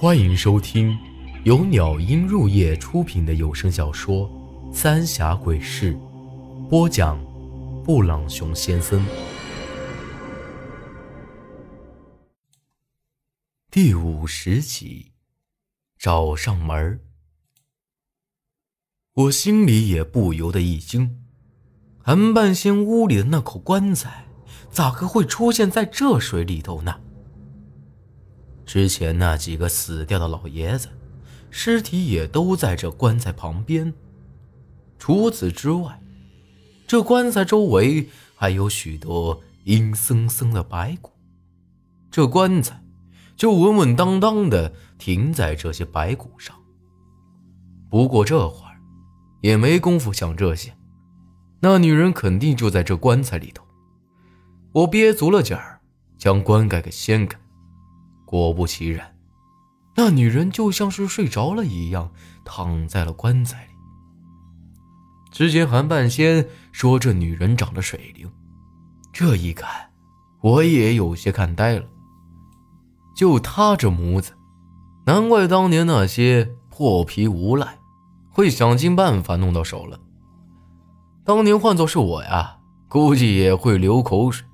欢迎收听由鸟音入夜出品的有声小说《三峡鬼事》，播讲：布朗熊先生。第五十集，找上门儿。我心里也不由得一惊，韩半仙屋里的那口棺材，咋个会出现在这水里头呢？之前那几个死掉的老爷子，尸体也都在这棺材旁边。除此之外，这棺材周围还有许多阴森森的白骨。这棺材就稳稳当当的停在这些白骨上。不过这会儿也没工夫想这些，那女人肯定就在这棺材里头。我憋足了劲儿，将棺盖给掀开。果不其然，那女人就像是睡着了一样，躺在了棺材里。之前韩半仙说这女人长得水灵，这一看，我也有些看呆了。就她这模子，难怪当年那些破皮无赖会想尽办法弄到手了。当年换做是我呀，估计也会流口水。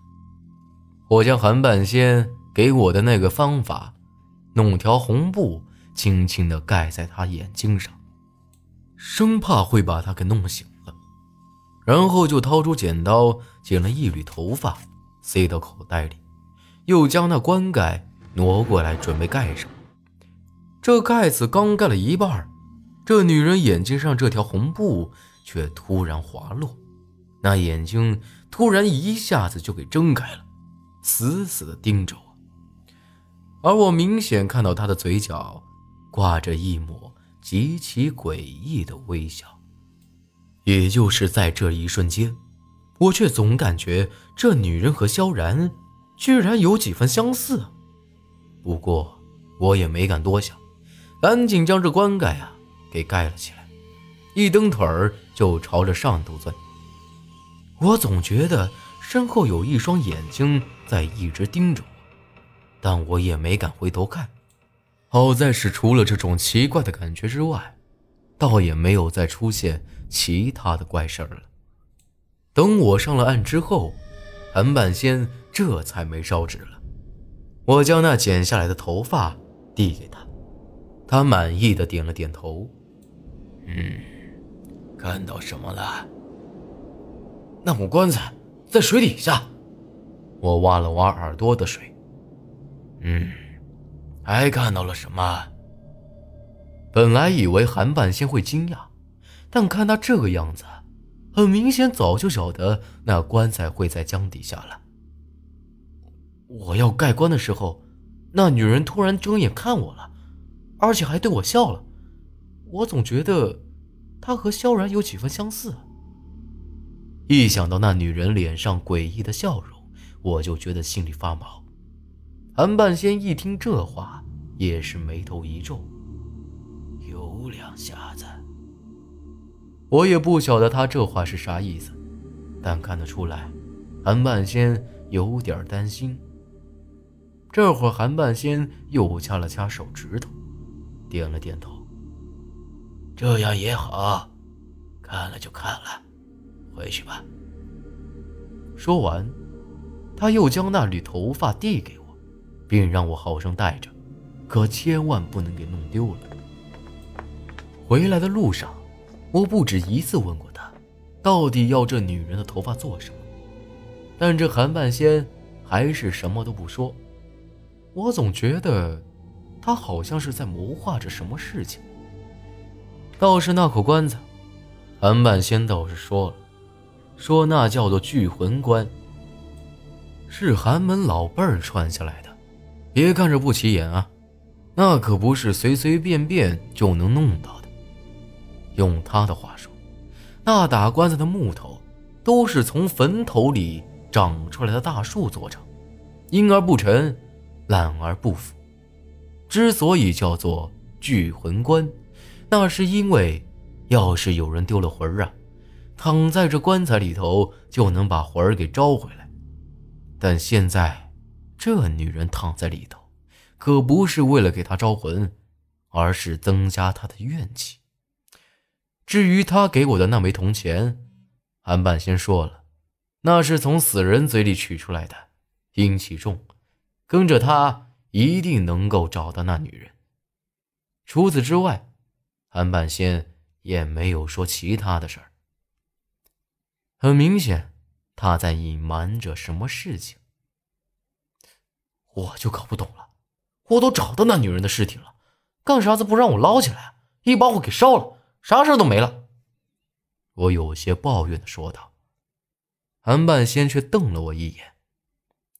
我将韩半仙。给我的那个方法，弄条红布，轻轻地盖在他眼睛上，生怕会把他给弄醒了。然后就掏出剪刀，剪了一缕头发，塞到口袋里，又将那棺盖挪过来，准备盖上。这盖子刚盖了一半，这女人眼睛上这条红布却突然滑落，那眼睛突然一下子就给睁开了，死死地盯着我。而我明显看到他的嘴角挂着一抹极其诡异的微笑，也就是在这一瞬间，我却总感觉这女人和萧然居然有几分相似。不过我也没敢多想，赶紧将这棺盖啊给盖了起来，一蹬腿儿就朝着上头钻。我总觉得身后有一双眼睛在一直盯着我。但我也没敢回头看，好在是除了这种奇怪的感觉之外，倒也没有再出现其他的怪事儿了。等我上了岸之后，韩半仙这才没烧纸了。我将那剪下来的头发递给他，他满意的点了点头。嗯，看到什么了？那口棺材在水底下。我挖了挖耳朵的水。嗯，还看到了什么？本来以为韩半仙会惊讶，但看他这个样子，很明显早就晓得那棺材会在江底下了。我要盖棺的时候，那女人突然睁眼看我了，而且还对我笑了。我总觉得她和萧然有几分相似。一想到那女人脸上诡异的笑容，我就觉得心里发毛。韩半仙一听这话，也是眉头一皱。有两下子，我也不晓得他这话是啥意思，但看得出来，韩半仙有点担心。这会儿，韩半仙又掐了掐手指头，点了点头。这样也好，看了就看了，回去吧。说完，他又将那缕头发递给我。并让我好生带着，可千万不能给弄丢了。回来的路上，我不止一次问过他，到底要这女人的头发做什么，但这韩半仙还是什么都不说。我总觉得，他好像是在谋划着什么事情。倒是那口棺材，韩半仙倒是说了，说那叫做聚魂棺，是寒门老辈儿传下来的。别看着不起眼啊，那可不是随随便便就能弄到的。用他的话说，那打棺材的木头都是从坟头里长出来的大树做成，阴而不沉，烂而不腐。之所以叫做聚魂棺，那是因为要是有人丢了魂儿啊，躺在这棺材里头就能把魂儿给招回来。但现在。这女人躺在里头，可不是为了给他招魂，而是增加他的怨气。至于他给我的那枚铜钱，韩半仙说了，那是从死人嘴里取出来的，阴气重，跟着他一定能够找到那女人。除此之外，韩半仙也没有说其他的事儿。很明显，他在隐瞒着什么事情。我就搞不懂了，我都找到那女人的尸体了，干啥子不让我捞起来，一把火给烧了，啥事都没了。我有些抱怨的说道。韩半仙却瞪了我一眼：“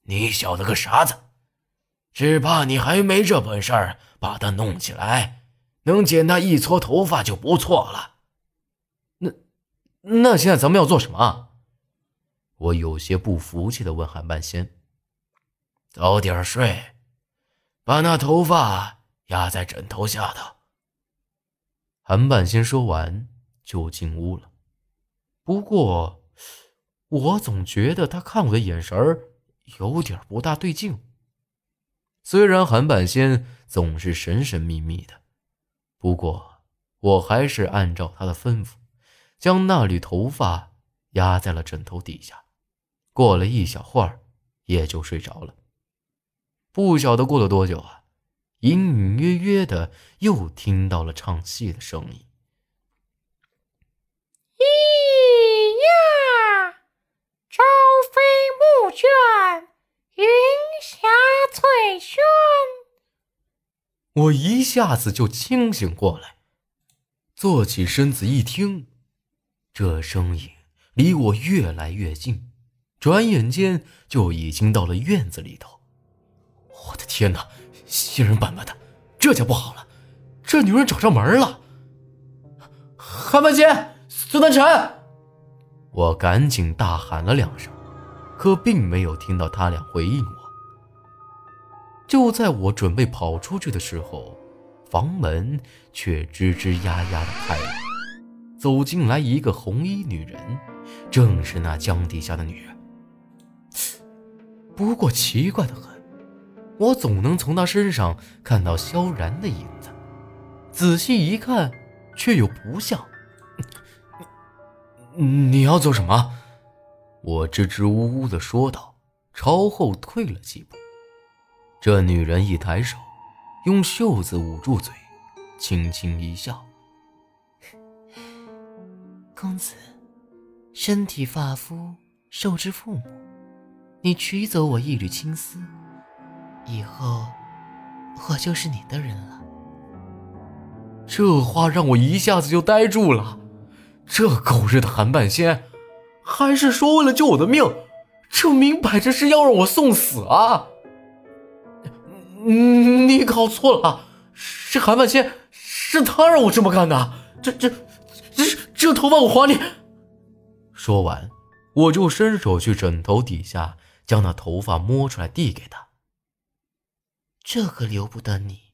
你小子个傻子，只怕你还没这本事，把他弄起来，能剪他一撮头发就不错了。那，那现在咱们要做什么？”我有些不服气的问韩半仙。早点睡，把那头发压在枕头下头。韩半仙说完就进屋了。不过，我总觉得他看我的眼神有点不大对劲。虽然韩半仙总是神神秘秘的，不过我还是按照他的吩咐，将那缕头发压在了枕头底下。过了一小会儿，也就睡着了。不晓得过了多久啊，隐隐约约的又听到了唱戏的声音。咿呀，朝飞暮卷，云霞翠轩。我一下子就清醒过来，坐起身子一听，这声音离我越来越近，转眼间就已经到了院子里头。我的天哪，新人板板的，这下不好了，这女人找上门了。韩半仙，孙丹晨，我赶紧大喊了两声，可并没有听到他俩回应我。就在我准备跑出去的时候，房门却吱吱呀呀的开了，走进来一个红衣女人，正是那江底下的女人。不过奇怪的很。我总能从他身上看到萧然的影子，仔细一看，却又不像。你要做什么？我支支吾吾的说道，朝后退了几步。这女人一抬手，用袖子捂住嘴，轻轻一笑：“ 公子，身体发肤受之父母，你取走我一缕青丝。”以后，我就是你的人了。这话让我一下子就呆住了。这狗日的韩半仙，还是说为了救我的命？这明摆着是要让我送死啊！你搞错了，是韩半仙，是他让我这么干的。这、这、这、这头发我还你。说完，我就伸手去枕头底下，将那头发摸出来递给他。这可留不得你。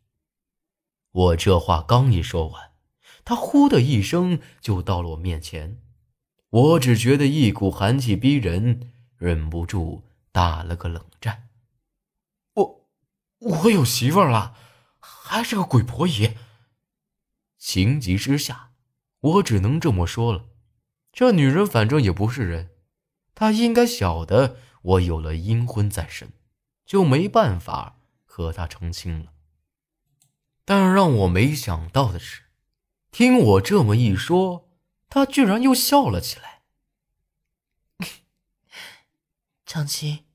我这话刚一说完，他呼的一声就到了我面前。我只觉得一股寒气逼人，忍不住打了个冷战。我，我有媳妇了，还是个鬼婆姨。情急之下，我只能这么说了。这女人反正也不是人，她应该晓得我有了阴婚在身，就没办法。和他成亲了，但让我没想到的是，听我这么一说，他居然又笑了起来。长青，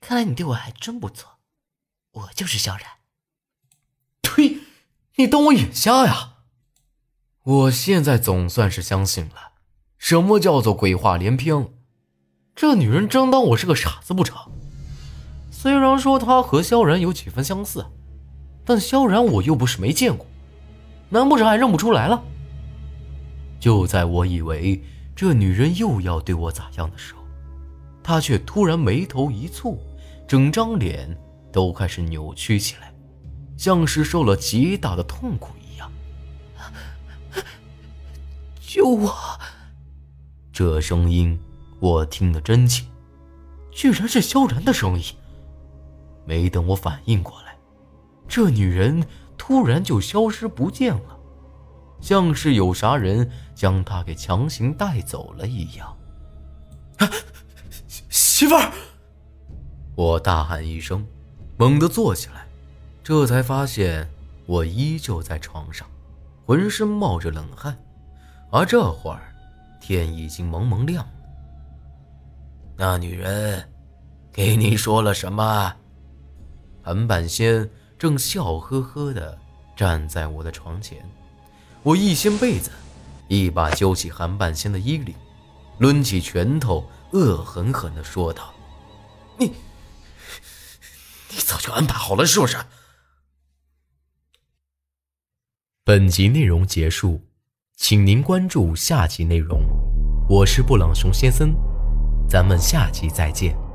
看来你对我还真不错，我就是萧然。呸！你当我眼瞎呀？我现在总算是相信了，什么叫做鬼话连篇。这女人真当我是个傻子不成？虽然说他和萧然有几分相似，但萧然我又不是没见过，难不成还认不出来了？就在我以为这女人又要对我咋样的时候，她却突然眉头一蹙，整张脸都开始扭曲起来，像是受了极大的痛苦一样。救我！这声音我听得真切，居然是萧然的声音。没等我反应过来，这女人突然就消失不见了，像是有啥人将她给强行带走了一样。啊，媳妇儿！我大喊一声，猛地坐起来，这才发现我依旧在床上，浑身冒着冷汗，而这会儿天已经蒙蒙亮了。那女人给你说了什么？韩半仙正笑呵呵地站在我的床前，我一掀被子，一把揪起韩半仙的衣领，抡起拳头，恶狠狠地说道：“你，你早就安排好了是不是？”本集内容结束，请您关注下集内容。我是布朗熊先生。咱们下期再见。